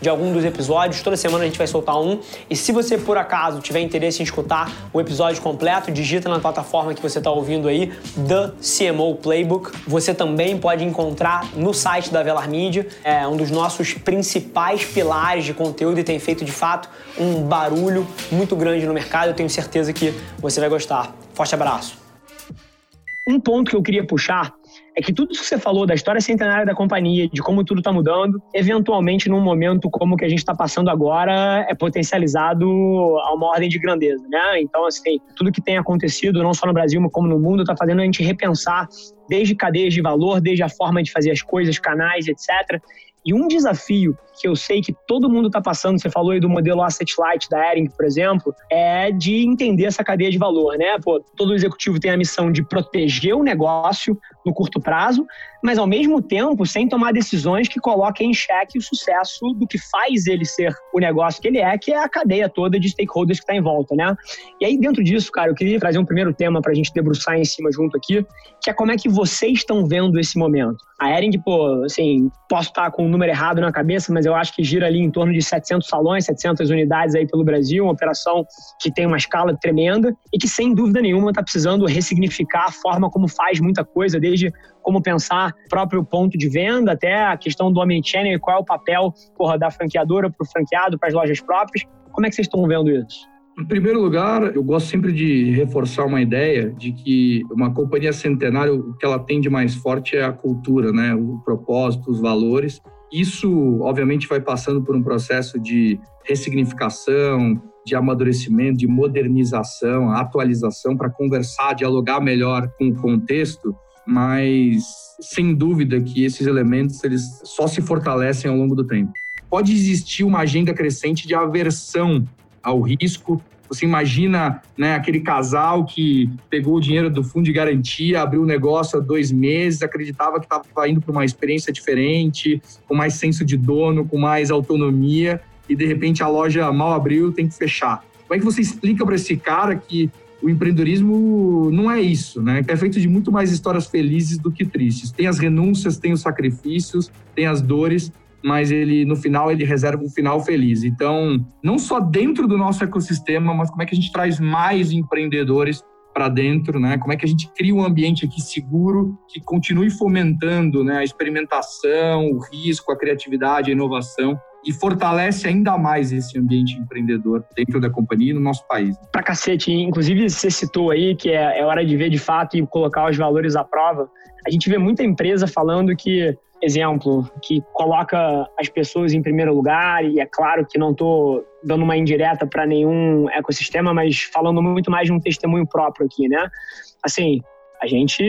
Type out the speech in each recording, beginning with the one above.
de algum dos episódios. Toda semana a gente vai soltar um. E se você por acaso tiver interesse em escutar o episódio completo, digita na plataforma que você está ouvindo aí, The CMO Playbook. Você também pode encontrar no site da Velar Media, é um dos nossos principais pilares de conteúdo e tem feito de fato um barulho muito grande no mercado. Eu tenho certeza que você vai gostar. Forte abraço. Um ponto que eu queria puxar é que tudo isso que você falou da história centenária da companhia, de como tudo está mudando, eventualmente num momento como o que a gente está passando agora é potencializado a uma ordem de grandeza, né? Então, assim, tudo que tem acontecido, não só no Brasil, mas como no mundo, está fazendo a gente repensar desde cadeias de valor, desde a forma de fazer as coisas, canais, etc. E um desafio que eu sei que todo mundo está passando, você falou aí do modelo Asset Light da Ering, por exemplo, é de entender essa cadeia de valor, né? Pô, todo executivo tem a missão de proteger o negócio no curto prazo, mas ao mesmo tempo sem tomar decisões que coloquem em xeque o sucesso do que faz ele ser o negócio que ele é, que é a cadeia toda de stakeholders que está em volta, né? E aí, dentro disso, cara, eu queria trazer um primeiro tema para a gente debruçar em cima junto aqui, que é como é que vocês estão vendo esse momento. A Ering, pô, assim, posso estar com o número errado na cabeça, mas eu acho que gira ali em torno de 700 salões, 700 unidades aí pelo Brasil, uma operação que tem uma escala tremenda e que, sem dúvida nenhuma, está precisando ressignificar a forma como faz muita coisa, desde como pensar próprio ponto de venda até a questão do omnichannel e qual é o papel porra, da franqueadora para o franqueado, para as lojas próprias. Como é que vocês estão vendo isso? Em primeiro lugar, eu gosto sempre de reforçar uma ideia de que uma companhia centenária, o que ela tem de mais forte é a cultura, né? o propósito, os valores. Isso, obviamente, vai passando por um processo de ressignificação, de amadurecimento, de modernização, atualização para conversar, dialogar melhor com o contexto, mas sem dúvida que esses elementos eles só se fortalecem ao longo do tempo. Pode existir uma agenda crescente de aversão ao risco. Você imagina né, aquele casal que pegou o dinheiro do fundo de garantia, abriu o negócio há dois meses, acreditava que estava indo para uma experiência diferente, com mais senso de dono, com mais autonomia, e de repente a loja mal abriu, tem que fechar. Como é que você explica para esse cara que o empreendedorismo não é isso, né? É feito de muito mais histórias felizes do que tristes. Tem as renúncias, tem os sacrifícios, tem as dores, mas ele no final ele reserva um final feliz. Então, não só dentro do nosso ecossistema, mas como é que a gente traz mais empreendedores para dentro, né? Como é que a gente cria um ambiente aqui seguro que continue fomentando, né, a experimentação, o risco, a criatividade, a inovação e fortalece ainda mais esse ambiente empreendedor dentro da companhia e no nosso país. Pra cacete, inclusive você citou aí que é, é hora de ver de fato e colocar os valores à prova. A gente vê muita empresa falando que exemplo, que coloca as pessoas em primeiro lugar, e é claro que não estou dando uma indireta para nenhum ecossistema, mas falando muito mais de um testemunho próprio aqui, né? Assim, a gente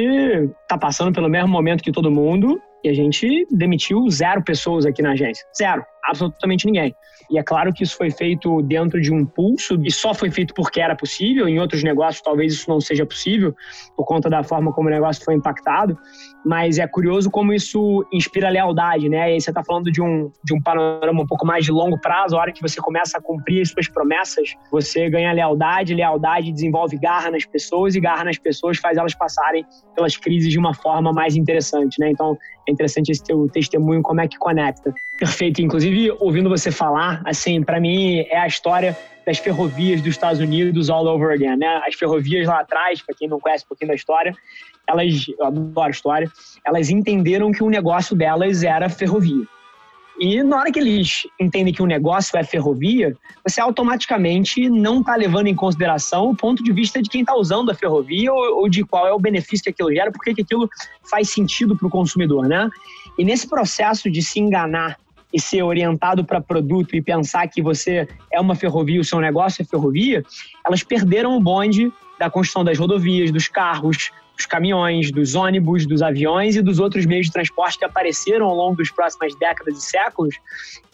está passando pelo mesmo momento que todo mundo e a gente demitiu zero pessoas aqui na agência. Zero, absolutamente ninguém. E é claro que isso foi feito dentro de um pulso e só foi feito porque era possível. Em outros negócios, talvez isso não seja possível por conta da forma como o negócio foi impactado. Mas é curioso como isso inspira lealdade, né? E aí você está falando de um, de um panorama um pouco mais de longo prazo. A hora que você começa a cumprir as suas promessas, você ganha lealdade. Lealdade desenvolve garra nas pessoas e garra nas pessoas faz elas passarem pelas crises de uma forma mais interessante, né? Então, é interessante esse teu testemunho, como é que conecta. Perfeito. Inclusive, ouvindo você falar, assim, para mim é a história das ferrovias dos Estados Unidos all over again, né? As ferrovias lá atrás, para quem não conhece um pouquinho da história, elas, eu adoro a história, elas entenderam que o negócio delas era ferrovia. E na hora que eles entendem que o negócio é ferrovia, você automaticamente não está levando em consideração o ponto de vista de quem está usando a ferrovia ou, ou, de qual é o benefício que aquilo gera, porque que aquilo faz sentido para o consumidor, né? E nesse processo de se enganar e ser orientado para produto e pensar que você é uma ferrovia, o seu negócio é ferrovia, elas perderam o bonde da construção das rodovias, dos carros, dos caminhões, dos ônibus, dos aviões e dos outros meios de transporte que apareceram ao longo das próximas décadas e séculos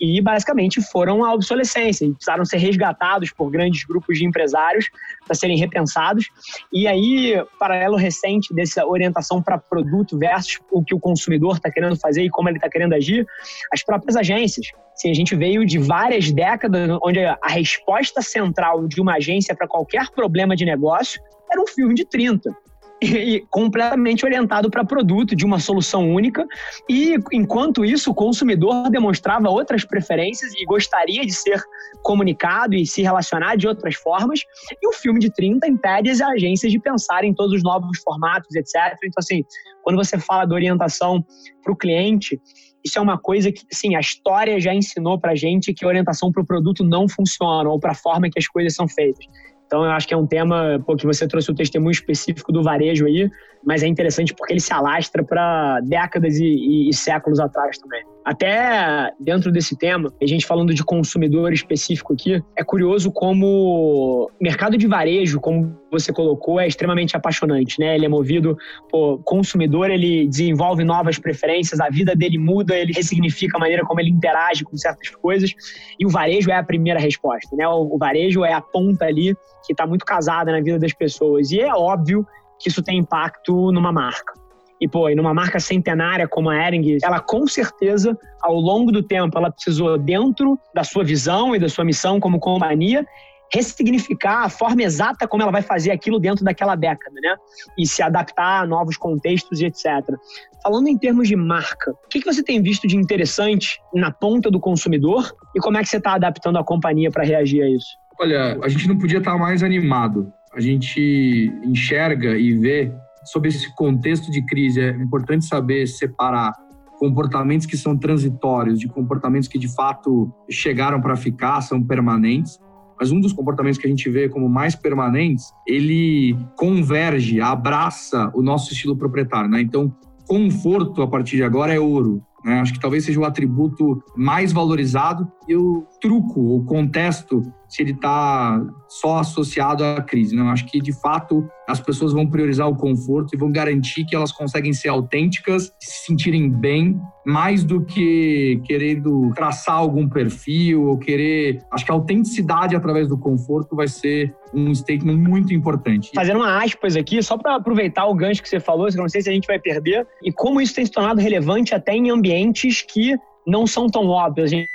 e basicamente foram à obsolescência e precisaram ser resgatados por grandes grupos de empresários para serem repensados. E aí, paralelo recente dessa orientação para produto versus o que o consumidor está querendo fazer e como ele está querendo agir, as próprias agências. Sim, a gente veio de várias décadas onde a resposta central de uma agência para qualquer problema de negócio era um filme de 30 e completamente orientado para produto, de uma solução única. E enquanto isso, o consumidor demonstrava outras preferências e gostaria de ser comunicado e se relacionar de outras formas. E o filme de 30 impede as agências de pensar em todos os novos formatos, etc. Então, assim, quando você fala da orientação para o cliente, isso é uma coisa que, sim, a história já ensinou para gente que orientação para o produto não funciona ou para a forma que as coisas são feitas. Então, eu acho que é um tema pô, que você trouxe o testemunho específico do varejo aí, mas é interessante porque ele se alastra para décadas e, e, e, séculos atrás também. Até dentro desse tema, a gente falando de consumidor específico aqui, é curioso como mercado de varejo, como você colocou, é extremamente apaixonante, né? Ele é movido por consumidor, ele desenvolve novas preferências, a vida dele muda, ele ressignifica a maneira como ele interage com certas coisas, e o varejo é a primeira resposta, né? O, o varejo é a ponta ali que está muito casada na vida das pessoas. E é óbvio que isso tem impacto numa marca. E, pô, e numa marca centenária como a Ering, ela com certeza, ao longo do tempo, ela precisou, dentro da sua visão e da sua missão como companhia, ressignificar a forma exata como ela vai fazer aquilo dentro daquela década, né? E se adaptar a novos contextos e etc. Falando em termos de marca, o que, você tem visto de interessante na ponta do consumidor e como é que você está adaptando a companhia para reagir a isso? Olha, a gente não podia estar mais animado. A gente enxerga e vê sobre esse contexto de crise. É importante saber separar comportamentos que são transitórios de comportamentos que de fato chegaram para ficar, são permanentes. Mas um dos comportamentos que a gente vê como mais permanentes, ele converge, abraça o nosso estilo proprietário, né? Então, conforto a partir de agora é ouro. Né? Acho que talvez seja o atributo mais valorizado e o truco, o contexto, se ele está só associado à crise. Não, acho que de fato as pessoas vão priorizar o conforto e vão garantir que elas conseguem ser autênticas, se sentirem bem, mais do que querendo traçar algum perfil ou querer. Acho que a autenticidade através do conforto vai ser um statement muito importante. Fazendo uma aspas aqui, só para aproveitar o gancho que você falou, que não sei se a gente vai perder, e como isso tem se tornado relevante até em ambientes que não são tão óbvios. A gente